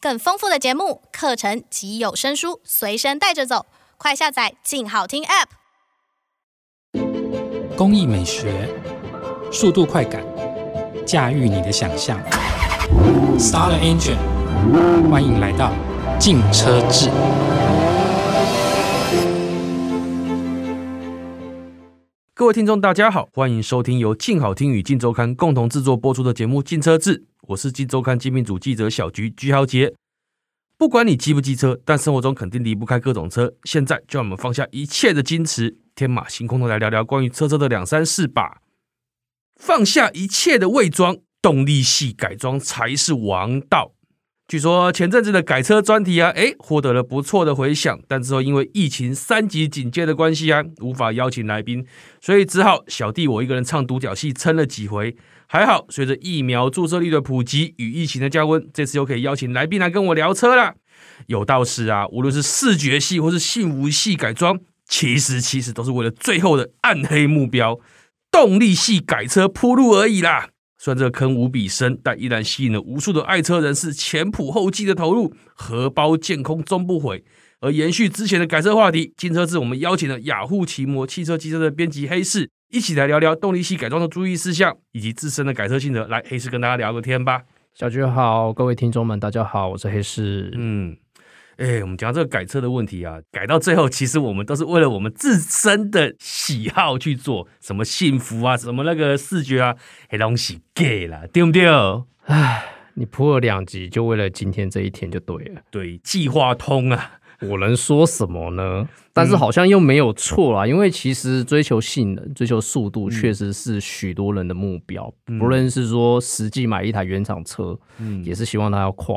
更丰富的节目、课程及有声书随身带着走，快下载“静好听 ”App。工艺美学，速度快感，驾驭你的想象。Star the engine，欢迎来到静车志。各位听众，大家好，欢迎收听由静好听与静周刊共同制作播出的节目《静车志》，我是静周刊精品组记者小菊菊豪杰。不管你机不机车，但生活中肯定离不开各种车。现在就让我们放下一切的矜持，天马行空的来聊聊关于车车的两三事吧。放下一切的伪装，动力系改装才是王道。据说前阵子的改车专题啊，诶，获得了不错的回响，但之后因为疫情三级警戒的关系啊，无法邀请来宾，所以只好小弟我一个人唱独角戏，撑了几回。还好，随着疫苗注射率的普及与疫情的降温，这次又可以邀请来宾来跟我聊车了。有道是啊，无论是视觉系或是幸福系改装，其实其实都是为了最后的暗黑目标——动力系改车铺路而已啦。虽然这个坑无比深，但依然吸引了无数的爱车人士前仆后继的投入，荷包见空终不悔。而延续之前的改车话题，今车子我们邀请了雅虎奇摩汽车机车的编辑黑市，一起来聊聊动力系改装的注意事项以及自身的改车心得。来，黑市跟大家聊个天吧。小菊好，各位听众们，大家好，我是黑市。嗯。哎，我们讲到这个改车的问题啊，改到最后，其实我们都是为了我们自身的喜好去做，什么幸福啊，什么那个视觉啊，那东西给了，对不对？哎，你铺了两集，就为了今天这一天就对了，对，计划通啊。我能说什么呢？但是好像又没有错啦，因为其实追求性能、追求速度，确实是许多人的目标。不论是说实际买一台原厂车，嗯也是希望它要快，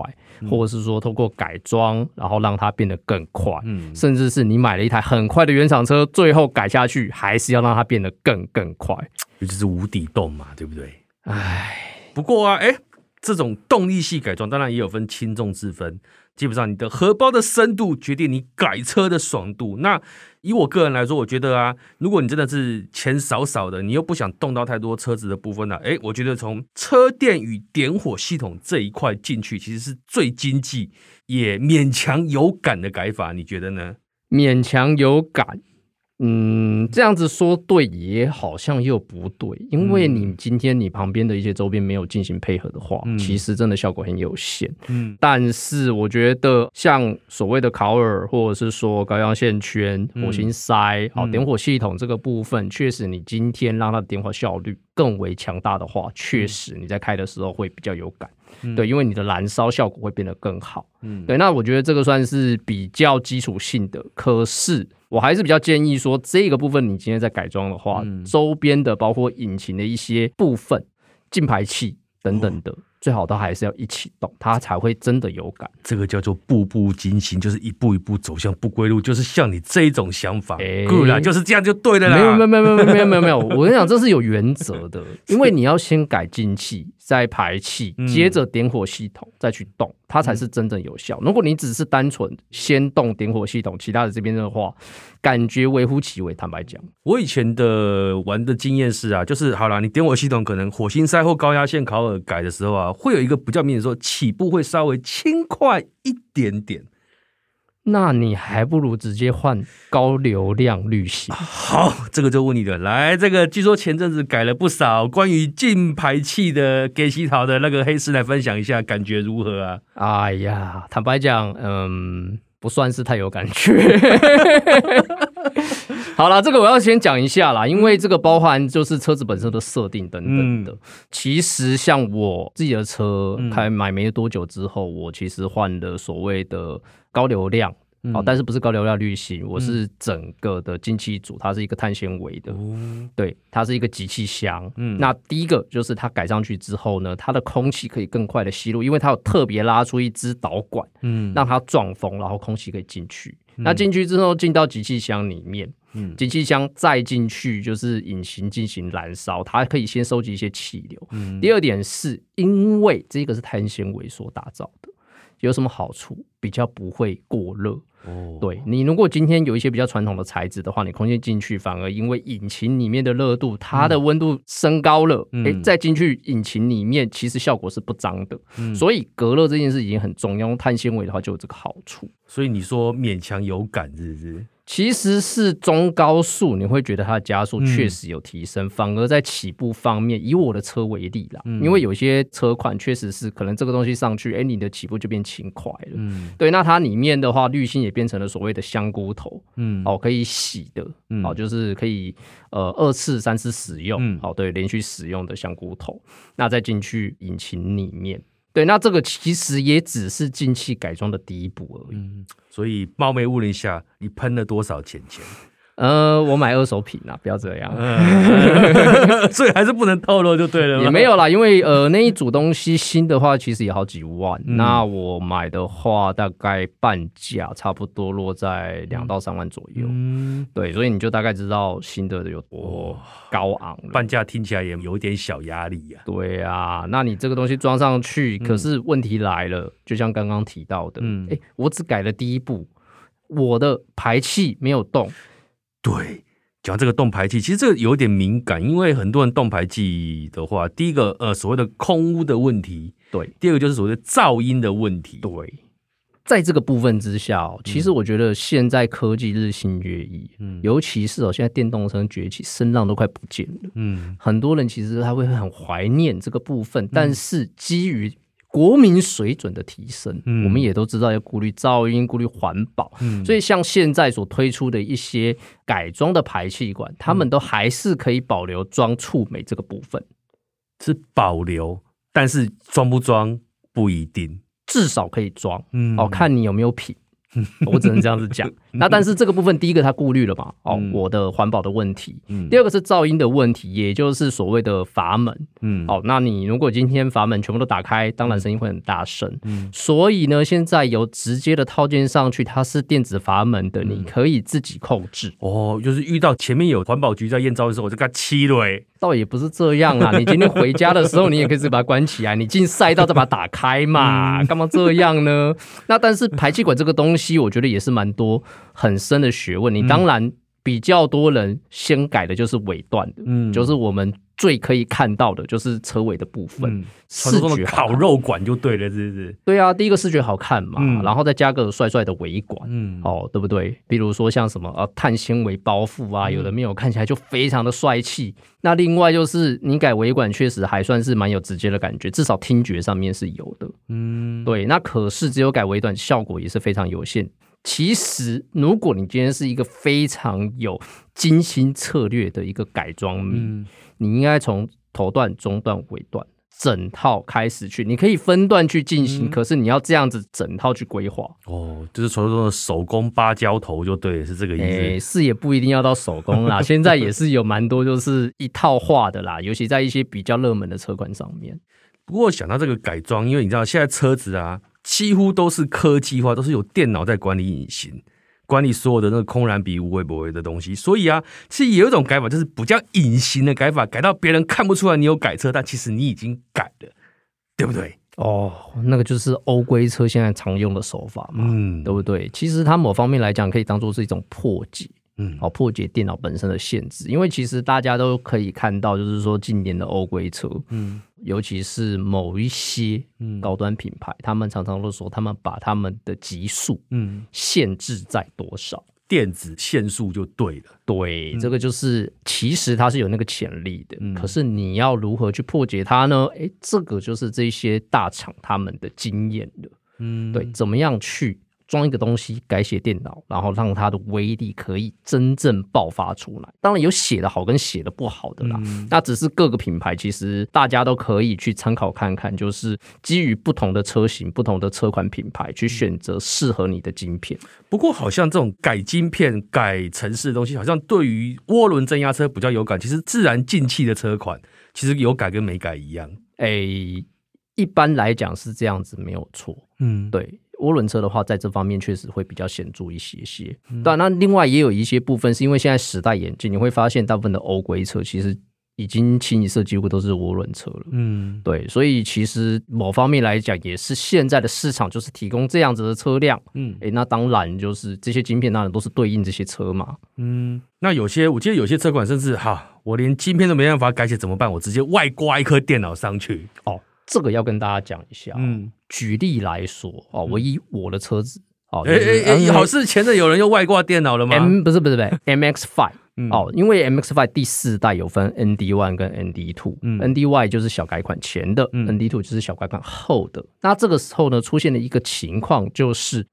或者是说通过改装，然后让它变得更快。甚至是你买了一台很快的原厂车，最后改下去，还是要让它变得更更快。尤其是无底洞嘛，对不对？唉，不过啊，哎，这种动力系改装当然也有分轻重之分。基本上，你的荷包的深度决定你改车的爽度。那以我个人来说，我觉得啊，如果你真的是钱少少的，你又不想动到太多车子的部分呢、啊，诶，我觉得从车电与点火系统这一块进去，其实是最经济也勉强有感的改法。你觉得呢？勉强有感。嗯，这样子说对也好像又不对，因为你今天你旁边的一些周边没有进行配合的话，嗯、其实真的效果很有限。嗯，但是我觉得像所谓的烤耳，或者是说高压线圈、火星塞、好、嗯、点火系统这个部分，确实你今天让它的点火效率更为强大的话，确实你在开的时候会比较有感。嗯、对，因为你的燃烧效果会变得更好。嗯，对，那我觉得这个算是比较基础性的，可是。我还是比较建议说，这个部分你今天在改装的话，嗯、周边的包括引擎的一些部分、进排气等等的。哦最好都还是要一起动，它才会真的有感。这个叫做步步惊心，就是一步一步走向不归路，就是像你这种想法，欸、固然就是这样就对了啦。没有没有没有没有没有没有没有，我跟你讲，这是有原则的，因为你要先改进气，再排气，接着点火系统，再去动，它才是真正有效。如果你只是单纯先动点火系统，其他的这边的话，感觉微乎其微。坦白讲，我以前的玩的经验是啊，就是好了，你点火系统可能火星塞或高压线烤耳改的时候啊。会有一个比较明显说，起步会稍微轻快一点点。那你还不如直接换高流量滤芯。好，这个就问你的，来，这个据说前阵子改了不少关于进排气的给洗槽的那个黑丝来分享一下，感觉如何啊？哎呀，坦白讲，嗯，不算是太有感觉。好了，这个我要先讲一下啦，因为这个包含就是车子本身的设定等等的。嗯、其实像我自己的车开买没多久之后，我其实换了所谓的高流量，嗯、但是不是高流量滤芯，我是整个的进气组，它是一个碳纤维的，嗯、对，它是一个集气箱。嗯，那第一个就是它改上去之后呢，它的空气可以更快的吸入，因为它有特别拉出一支导管，嗯，让它撞风，然后空气可以进去。嗯、那进去之后进到集气箱里面。嗯，集气箱再进去就是引擎进行燃烧，它可以先收集一些气流。嗯，第二点是因为这个是碳纤维所打造的，有什么好处？比较不会过热。哦，对，你如果今天有一些比较传统的材质的话，你空气进去反而因为引擎里面的热度，它的温度升高了，哎、嗯，再进去引擎里面，其实效果是不脏的。嗯，所以隔热这件事已经很重要，用碳纤维的话就有这个好处。所以你说勉强有感是不是？其实是中高速，你会觉得它的加速确实有提升，嗯、反而在起步方面，以我的车为例啦，嗯、因为有些车款确实是可能这个东西上去，哎，你的起步就变轻快了。嗯，对，那它里面的话，滤芯也变成了所谓的香菇头，嗯，哦，可以洗的，嗯，哦，就是可以呃二次、三次使用，嗯，好，对，连续使用的香菇头，那再进去引擎里面。对，那这个其实也只是进气改装的第一步而已。所以冒昧问一下，你喷了多少钱钱？呃，我买二手品啊，不要这样，所以还是不能透露就对了。也没有啦，因为呃那一组东西新的话，其实也好几万。嗯、那我买的话，大概半价，差不多落在两到三万左右。嗯，对，所以你就大概知道新的有多高昂。半价听起来也有点小压力呀、啊。对啊，那你这个东西装上去，可是问题来了，嗯、就像刚刚提到的，嗯，哎，我只改了第一步，我的排气没有动。对，讲这个动排气，其实这个有点敏感，因为很多人动排气的话，第一个呃所谓的空污的问题，对，第二个就是所谓的噪音的问题，对，在这个部分之下，其实我觉得现在科技日新月异，嗯，尤其是哦现在电动车崛起，声浪都快不见了，嗯，很多人其实他会很怀念这个部分，但是基于国民水准的提升，嗯、我们也都知道要顾虑噪音、顾虑环保，嗯、所以像现在所推出的一些改装的排气管，他、嗯、们都还是可以保留装触媒这个部分，是保留，但是装不装不一定，至少可以装，嗯，哦，看你有没有品。我只能这样子讲。那但是这个部分，第一个他顾虑了嘛？哦，我的环保的问题。嗯。第二个是噪音的问题，也就是所谓的阀门。嗯。哦，那你如果今天阀门全部都打开，当然声音会很大声。嗯。所以呢，现在有直接的套件上去，它是电子阀门的，你可以自己控制。哦，就是遇到前面有环保局在验照的时候，我就给它漆了。哎，倒也不是这样啊。你今天回家的时候，你也可以自己把它关起来。你进赛道再把它打开嘛？干嘛这样呢？那但是排气管这个东西。期我觉得也是蛮多很深的学问。你当然比较多人先改的就是尾段的，嗯，就是我们最可以看到的就是车尾的部分，嗯、视觉烤肉管就对了，是不是？对啊，第一个视觉好看嘛，嗯、然后再加个帅帅的尾管，嗯，哦，对不对？比如说像什么呃碳纤维包覆啊，有的没有，看起来就非常的帅气。嗯、那另外就是你改尾管确实还算是蛮有直接的感觉，至少听觉上面是有的，嗯，对。那可是只有改尾段，效果也是非常有限。其实，如果你今天是一个非常有精心策略的一个改装迷，嗯、你应该从头段、中段、尾段整套开始去，你可以分段去进行，嗯、可是你要这样子整套去规划。哦，就是传说中的手工芭蕉头就对，是这个意思。欸、是也不一定要到手工啦，现在也是有蛮多就是一套画的啦，尤其在一些比较热门的车款上面。不过想到这个改装，因为你知道现在车子啊。几乎都是科技化，都是有电脑在管理引擎，管理所有的那个空燃比、无微不微的东西。所以啊，其实也有一种改法，就是不叫隐形的改法，改到别人看不出来你有改车，但其实你已经改了，对不对？哦，那个就是欧规车现在常用的手法嘛，嗯，对不对？其实它某方面来讲，可以当做是一种破解。嗯，好，破解电脑本身的限制，因为其实大家都可以看到，就是说近年的欧规车，嗯，尤其是某一些高端品牌，嗯、他们常常都说，他们把他们的极速，嗯，限制在多少，电子限速就对了。对，嗯、这个就是其实它是有那个潜力的，嗯、可是你要如何去破解它呢？诶，这个就是这些大厂他们的经验的，嗯，对，怎么样去？装一个东西，改写电脑，然后让它的威力可以真正爆发出来。当然有写的好跟写的不好的啦，嗯、那只是各个品牌其实大家都可以去参考看看，就是基于不同的车型、不同的车款品牌去选择适合你的晶片。不过好像这种改晶片、改程式的东西，好像对于涡轮增压车比较有感。其实自然进气的车款，其实有改跟没改一样。哎、欸，一般来讲是这样子，没有错。嗯，对。涡轮车的话，在这方面确实会比较显著一些些。对、嗯，那另外也有一些部分是因为现在时代演进，你会发现大部分的欧规车其实已经清一色几乎都是涡轮车了。嗯，对，所以其实某方面来讲，也是现在的市场就是提供这样子的车辆。嗯，哎，那当然就是这些晶片当然都是对应这些车嘛。嗯，那有些我记得有些车款甚至哈，我连晶片都没办法改写怎么办？我直接外挂一颗电脑上去。哦，这个要跟大家讲一下。嗯，举例来说，哦，我以我的车子。哦，哎哎哎，好是前阵有人用外挂电脑了吗？M 不是不是不是，MX Five。哦，因为 MX Five 第四代有分 ND One 跟 ND Two，嗯，ND One 就是小改款前的，嗯，ND Two 就是小改款后的。那这个时候呢，出现了一个情况，就是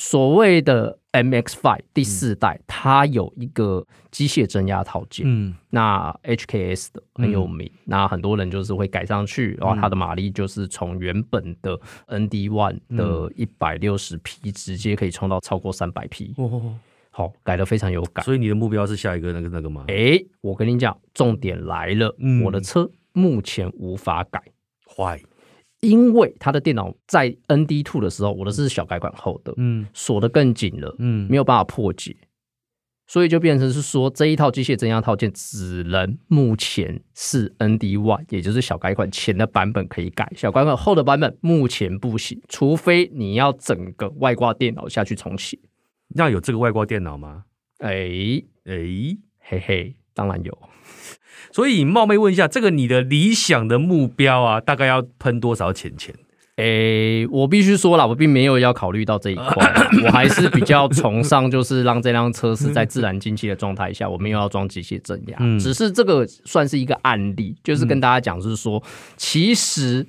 所谓的 MX Five 第四代，嗯、它有一个机械增压套件，嗯，那 HKS 的很有名，嗯、那很多人就是会改上去，然后它的马力就是从原本的 ND One 的一百六十匹，直接可以冲到超过三百匹。哦。好，改的非常有感。所以你的目标是下一个那个那个吗？哎、欸，我跟你讲，重点来了，嗯、我的车目前无法改。坏，因为他的电脑在 ND Two 的时候，我的是小改款后的，嗯，锁得更紧了，嗯，没有办法破解，所以就变成是说这一套机械增压套件只能目前是 ND One，也就是小改款前的版本可以改，小改款后的版本目前不行，除非你要整个外挂电脑下去重写。那有这个外挂电脑吗？哎哎、欸，嘿嘿，当然有。所以冒昧问一下，这个你的理想的目标啊，大概要喷多少钱钱？诶、欸，我必须说了，我并没有要考虑到这一块，我还是比较崇尚，就是让这辆车是在自然进气的状态下，我没有要装机械增压。嗯、只是这个算是一个案例，就是跟大家讲，是说，嗯、其实。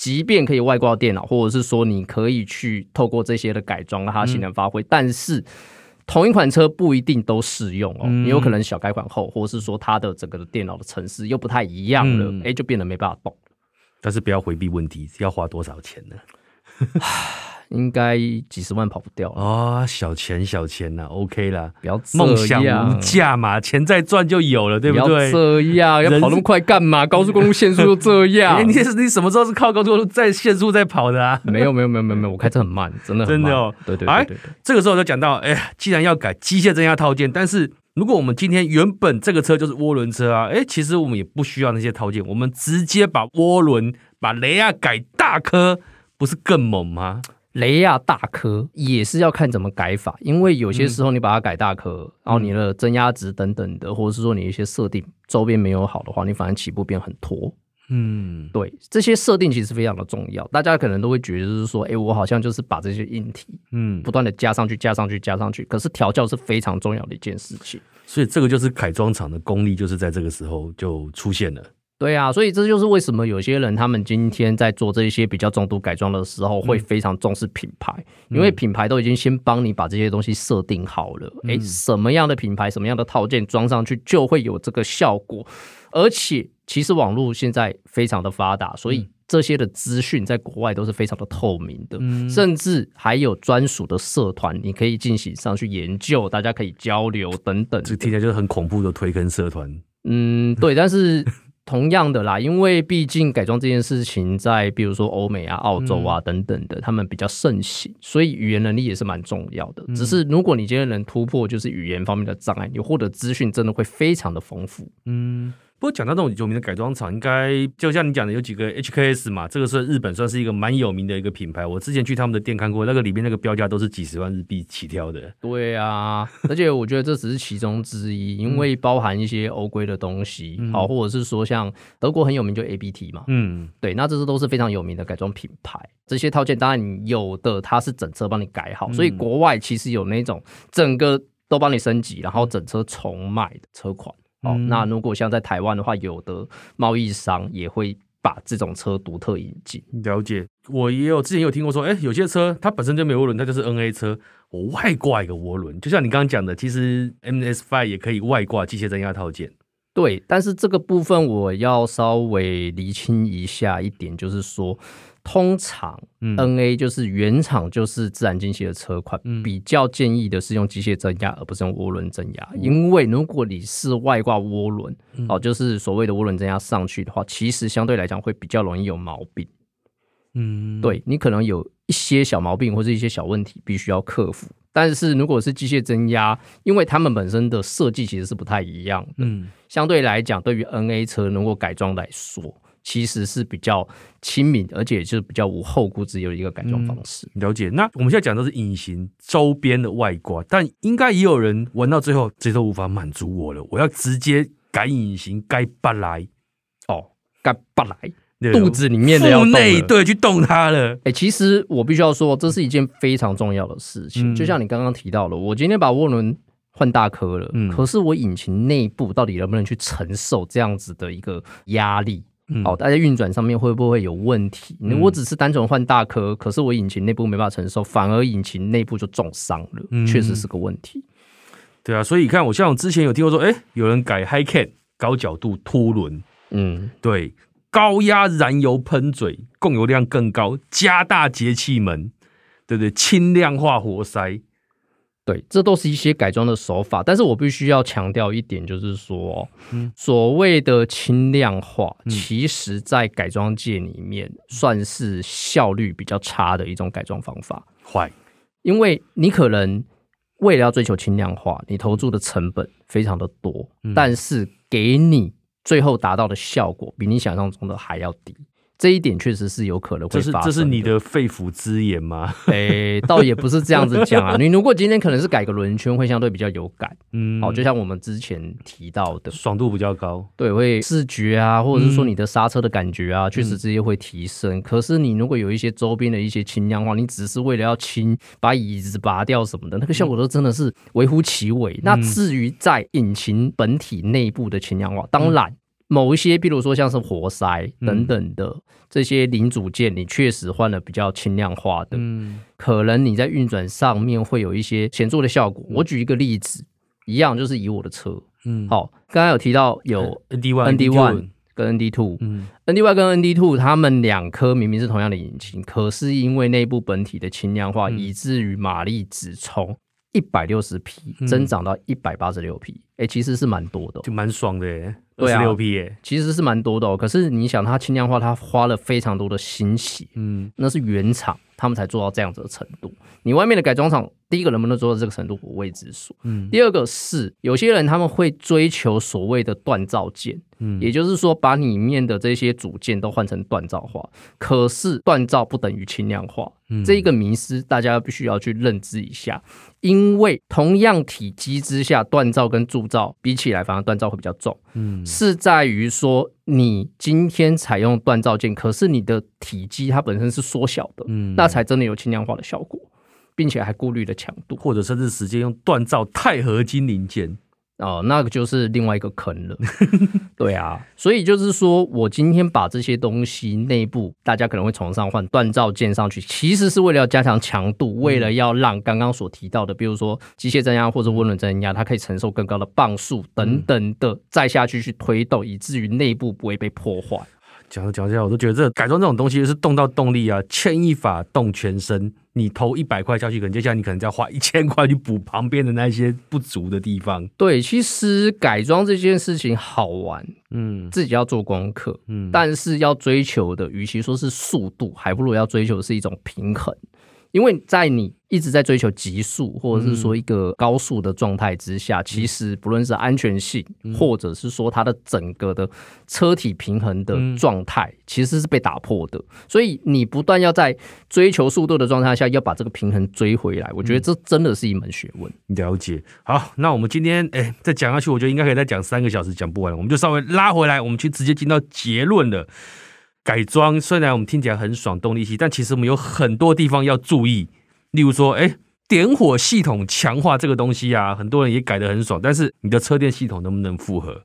即便可以外挂电脑，或者是说你可以去透过这些的改装让它性能发挥，嗯、但是同一款车不一定都适用哦。你、嗯、有可能小改款后，或者是说它的整个的电脑的程式又不太一样了，哎、嗯，就变得没办法动。但是不要回避问题，要花多少钱呢？应该几十万跑不掉啊、哦！小钱小钱呐，OK 啦，不要梦想无价嘛，钱再赚就有了，对不对？不要这样，要跑那么快干嘛？高速公路限速都这样，欸、你你什么时候是靠高速公路在限速在跑的啊？没有没有没有没有没有，我开车很慢，真的真的哦。对对对对，对，对，这个时候就讲到，哎呀，既然要改机械增压套件，但是如果我们今天原本这个车就是涡轮车啊，哎，其实我们也不需要那些套件，我们直接把涡轮把雷亚改大颗，不是更猛吗？雷亚大颗也是要看怎么改法，因为有些时候你把它改大颗，嗯、然后你的增压值等等的，或者是说你一些设定周边没有好的话，你反而起步变很拖。嗯，对，这些设定其实非常的重要。大家可能都会觉得就是说，哎，我好像就是把这些硬体，嗯，不断的加上去，加上去，加上去。可是调教是非常重要的一件事情，所以这个就是改装厂的功力，就是在这个时候就出现了。对啊，所以这就是为什么有些人他们今天在做这些比较重度改装的时候，会非常重视品牌，嗯、因为品牌都已经先帮你把这些东西设定好了。哎、嗯，什么样的品牌，什么样的套件装上去就会有这个效果。而且，其实网络现在非常的发达，所以这些的资讯在国外都是非常的透明的，嗯、甚至还有专属的社团，你可以进行上去研究，大家可以交流等等。这听起来就是很恐怖的推坑社团。嗯，对，但是。同样的啦，因为毕竟改装这件事情，在比如说欧美啊、澳洲啊等等的，嗯、他们比较盛行，所以语言能力也是蛮重要的。嗯、只是如果你今天能突破，就是语言方面的障碍，你获得资讯真的会非常的丰富。嗯。不过讲到这种有名的改装厂，应该就像你讲的，有几个 HKS 嘛，这个是日本算是一个蛮有名的一个品牌。我之前去他们的店看过，那个里面那个标价都是几十万日币起跳的。对啊，而且我觉得这只是其中之一，因为包含一些欧规的东西，好、嗯，或者是说像德国很有名就 ABT 嘛，嗯，对，那这些都是非常有名的改装品牌。这些套件当然有的它是整车帮你改好，所以国外其实有那种整个都帮你升级，然后整车重卖的车款。哦，那如果像在台湾的话，有的贸易商也会把这种车独特引进。了解，我也有之前有听过说，哎、欸，有些车它本身就没有涡轮，它就是 NA 车，我外挂一个涡轮，就像你刚刚讲的，其实 M S Five 也可以外挂机械增压套件。对，但是这个部分我要稍微厘清一下一点，就是说。通常，NA 就是原厂就是自然进气的车款，嗯、比较建议的是用机械增压，而不是用涡轮增压。嗯、因为如果你是外挂涡轮，嗯、哦，就是所谓的涡轮增压上去的话，其实相对来讲会比较容易有毛病。嗯，对，你可能有一些小毛病或者一些小问题必须要克服，但是如果是机械增压，因为它们本身的设计其实是不太一样的。嗯，相对来讲，对于 NA 车能够改装来说，其实是比较亲民，而且就是比较无后顾之忧的一个改装方式。嗯。了解。那我们现在讲的是隐形周边的外挂，但应该也有人玩到最后，这都无法满足我了，我要直接改隐形，改不来哦，改不来。肚子里面的要动内对，去动它了。哎、欸，其实我必须要说，这是一件非常重要的事情。嗯、就像你刚刚提到了，我今天把涡轮换大颗了，嗯，可是我引擎内部到底能不能去承受这样子的一个压力？嗯、哦，大家运转上面会不会有问题？嗯、我只是单纯换大颗，可是我引擎内部没办法承受，反而引擎内部就重伤了，确、嗯、实是个问题。对啊，所以你看，我像我之前有听过说，哎、欸，有人改 High Can 高角度凸轮，嗯，对。高压燃油喷嘴，供油量更高，加大节气门，对不对？轻量化活塞，对，这都是一些改装的手法。但是我必须要强调一点，就是说，嗯，所谓的轻量化，嗯、其实在改装界里面算是效率比较差的一种改装方法。坏，因为你可能为了要追求轻量化，你投注的成本非常的多，嗯、但是给你。最后达到的效果比你想象中的还要低，这一点确实是有可能会发生的。这是这是你的肺腑之言吗？诶、欸，倒也不是这样子讲啊。你如果今天可能是改个轮圈，会相对比较有感。嗯，好，就像我们之前提到的，爽度比较高，对，会视觉啊，或者是说你的刹车的感觉啊，确、嗯、实这些会提升。嗯、可是你如果有一些周边的一些轻量化，你只是为了要轻，把椅子拔掉什么的，那个效果都真的是微乎其微。嗯、那至于在引擎本体内部的轻量化，当然。某一些，比如说像是活塞等等的这些零组件，你确实换了比较轻量化的，嗯，可能你在运转上面会有一些显著的效果。我举一个例子，一样就是以我的车，嗯，好，刚刚有提到有 ND One、ND One 跟 ND Two，嗯，ND One 跟 ND Two，它们两颗明明是同样的引擎，可是因为内部本体的轻量化，以至于马力只从一百六十匹增长到一百八十六匹，哎，其实是蛮多的，就蛮爽的耶。对啊，六 P 耶，其实是蛮多的哦。可是你想，它轻量化，它花了非常多的心血，嗯，那是原厂他们才做到这样子的程度。你外面的改装厂，第一个能不能做到这个程度，我未知数。嗯，第二个是有些人他们会追求所谓的锻造件，嗯，也就是说把里面的这些组件都换成锻造化。可是锻造不等于轻量化，嗯，这一个迷失大家必须要去认知一下。因为同样体积之下，锻造跟铸造比起来，反而锻造会比较重。嗯，是在于说你今天采用锻造件，可是你的体积它本身是缩小的，嗯，那才真的有轻量化的效果，并且还顾虑了强度，或者甚至直接用锻造钛合金零件。哦，那个就是另外一个坑了。对啊，所以就是说我今天把这些东西内部，大家可能会从上换锻造件上去，其实是为了要加强强度，为了要让刚刚所提到的，比如说机械增压或者涡轮增压，它可以承受更高的磅数等等的，再下去去推动，以至于内部不会被破坏。讲着讲着，我都觉得这改装这种东西是动到动力啊，牵一发动全身。你投一百块下去，可能接下来你可能就要花一千块去补旁边的那些不足的地方。对，其实改装这件事情好玩，嗯，自己要做功课，嗯，但是要追求的，与其说是速度，还不如要追求的是一种平衡。因为在你一直在追求极速，或者是说一个高速的状态之下，嗯、其实不论是安全性，嗯、或者是说它的整个的车体平衡的状态，嗯、其实是被打破的。所以你不断要在追求速度的状态下，要把这个平衡追回来。我觉得这真的是一门学问。了解。好，那我们今天哎，再讲下去，我觉得应该可以再讲三个小时，讲不完。我们就稍微拉回来，我们去直接进到结论了。改装虽然我们听起来很爽，动力系，但其实我们有很多地方要注意。例如说，哎，点火系统强化这个东西啊，很多人也改得很爽，但是你的车电系统能不能负荷？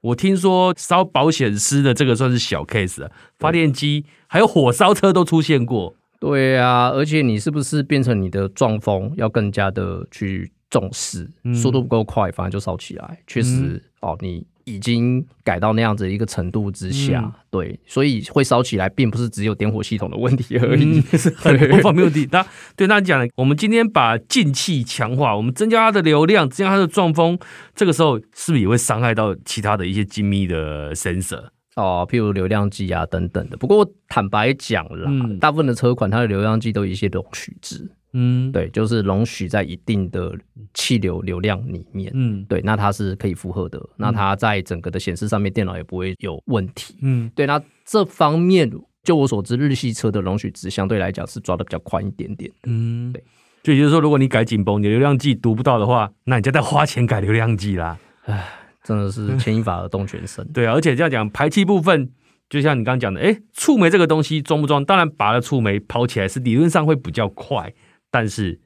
我听说烧保险丝的这个算是小 case 啊，发电机还有火烧车都出现过。对啊，而且你是不是变成你的撞风要更加的去重视？嗯、速度不够快，反而就烧起来。确实，嗯、哦，你。已经改到那样子一个程度之下，嗯、对，所以会烧起来，并不是只有点火系统的问题而已，嗯、是很多方面问题。那对，那讲，我们今天把进气强化，我们增加它的流量，增加它的撞风，这个时候是不是也会伤害到其他的一些精密的 sensor 哦，譬如流量计啊等等的。不过坦白讲啦，嗯、大部分的车款它的流量计都有一些容许值。嗯，对，就是容许在一定的气流流量里面，嗯，对，那它是可以负荷的，嗯、那它在整个的显示上面，电脑也不会有问题，嗯，对，那这方面就我所知，日系车的容许值相对来讲是抓的比较宽一点点，嗯，对，就也就是说，如果你改紧绷，你的流量计读不到的话，那你就得花钱改流量计啦，唉，真的是 牵一发而动全身，对啊，而且这样讲排气部分。就像你刚刚讲的，哎，触媒这个东西装不装？当然，拔了触媒跑起来是理论上会比较快，但是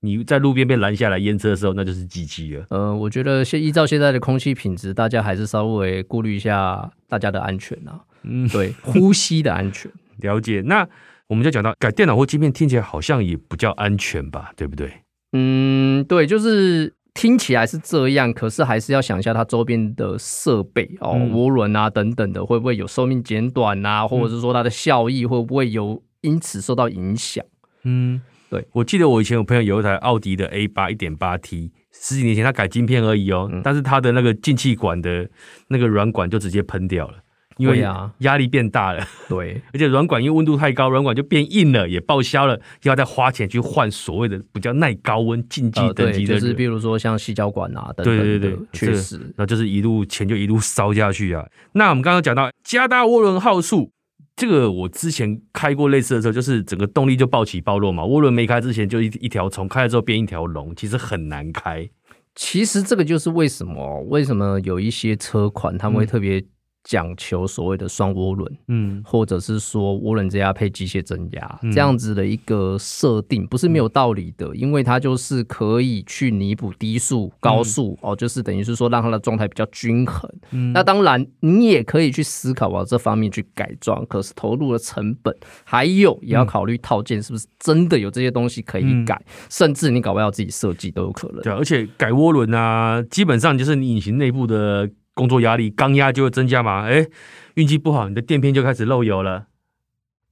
你在路边被拦下来验车的时候，那就是机器了。呃，我觉得现依照现在的空气品质，大家还是稍微顾虑一下大家的安全啊。嗯，对，呼吸的安全。了解。那我们就讲到改电脑或晶片，听起来好像也不叫安全吧？对不对？嗯，对，就是。听起来是这样，可是还是要想一下它周边的设备哦，涡轮啊等等的，会不会有寿命减短啊，或者是说它的效益会不会有因此受到影响？嗯，对，我记得我以前有朋友有一台奥迪的 A 八一点八 T，十几年前他改晶片而已哦，嗯、但是他的那个进气管的那个软管就直接喷掉了。因为啊，压力变大了，对，而且软管因为温度太高，软管就变硬了，也报销了，要再花钱去换所谓的比较耐高温竞技等级的、呃，就是比如说像细胶管啊等等，对对对，确实，那就是一路钱就一路烧下去啊。那我们刚刚讲到加大涡轮号数，这个我之前开过类似的车，就是整个动力就暴起暴落嘛，涡轮没开之前就一一条虫，开了之后变一条龙，其实很难开。其实这个就是为什么为什么有一些车款他们会特别、嗯。讲求所谓的双涡轮，嗯，或者是说涡轮增压配机械增压，嗯、这样子的一个设定不是没有道理的，嗯、因为它就是可以去弥补低速、高速、嗯、哦，就是等于是说让它的状态比较均衡。嗯、那当然你也可以去思考往这方面去改装，可是投入的成本，还有也要考虑套件是不是真的有这些东西可以改，嗯、甚至你搞不好自己设计都有可能。对，而且改涡轮啊，基本上就是你引擎内部的。工作压力，缸压就会增加嘛？哎，运气不好，你的垫片就开始漏油了。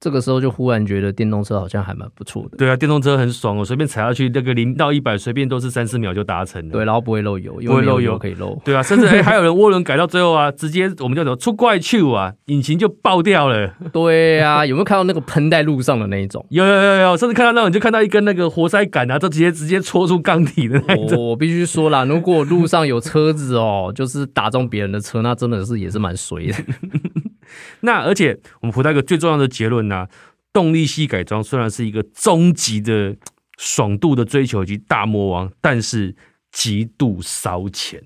这个时候就忽然觉得电动车好像还蛮不错的。对啊，电动车很爽哦，随便踩下去，那个零到一百随便都是三四秒就达成了。对，然后不会漏油，不会漏油可以漏。对啊，甚至哎，还有人 涡轮改到最后啊，直接我们叫做出怪去啊，引擎就爆掉了。对啊，有没有看到那个喷在路上的那一种？有有有有，甚至看到那种，就看到一根那个活塞杆啊，就直接直接戳出缸体的那种。我必须说啦，如果路上有车子哦，就是打中别人的车，那真的是也是蛮衰的。那而且我们回到一个最重要的结论呢、啊。动力系改装虽然是一个终极的爽度的追求以及大魔王，但是极度烧钱。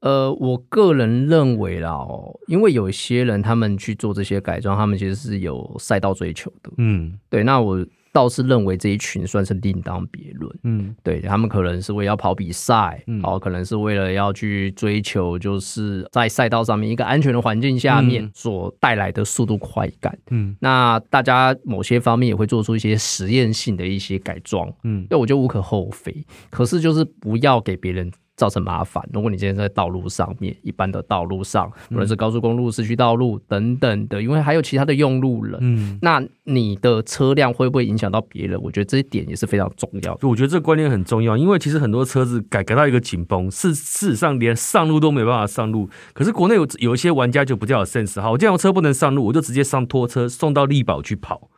呃，我个人认为啦，哦，因为有些人他们去做这些改装，他们其实是有赛道追求的。嗯，对，那我。倒是认为这一群算是另当别论，嗯，对他们可能是为了要跑比赛，嗯，哦，可能是为了要去追求，就是在赛道上面一个安全的环境下面所带来的速度快感，嗯，那大家某些方面也会做出一些实验性的一些改装，嗯，对，我觉得无可厚非，可是就是不要给别人。造成麻烦。如果你今天在道路上面，一般的道路上，无论是高速公路、市区道路等等的，因为还有其他的用路人，嗯，那你的车辆会不会影响到别人？我觉得这一点也是非常重要的。我觉得这个观念很重要，因为其实很多车子改改到一个紧绷，事事实上连上路都没办法上路。可是国内有有一些玩家就比较有 sense，好，我这辆车不能上路，我就直接上拖车送到力宝去跑，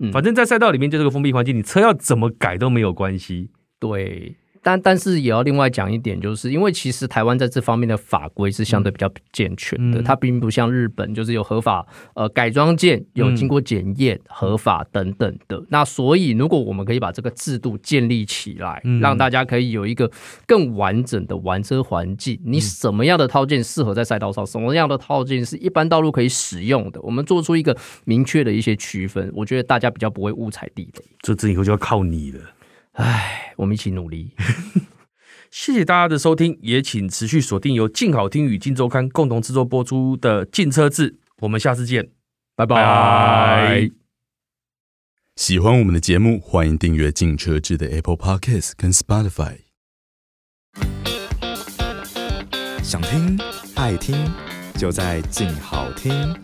嗯，反正在赛道里面就是个封闭环境，你车要怎么改都没有关系。对。但但是也要另外讲一点，就是因为其实台湾在这方面的法规是相对比较健全的，嗯、它并不像日本，就是有合法呃改装件有经过检验、嗯、合法等等的。那所以如果我们可以把这个制度建立起来，嗯、让大家可以有一个更完整的玩车环境，你什么样的套件适合在赛道上，什么样的套件是一般道路可以使用的，我们做出一个明确的一些区分，我觉得大家比较不会误踩地雷。这这以后就要靠你了。唉，我们一起努力。谢谢大家的收听，也请持续锁定由静好听与静周刊共同制作播出的《静车志》，我们下次见，拜拜。喜欢我们的节目，欢迎订阅《静车志》的 Apple Podcast 跟 Spotify。想听爱听，就在静好听。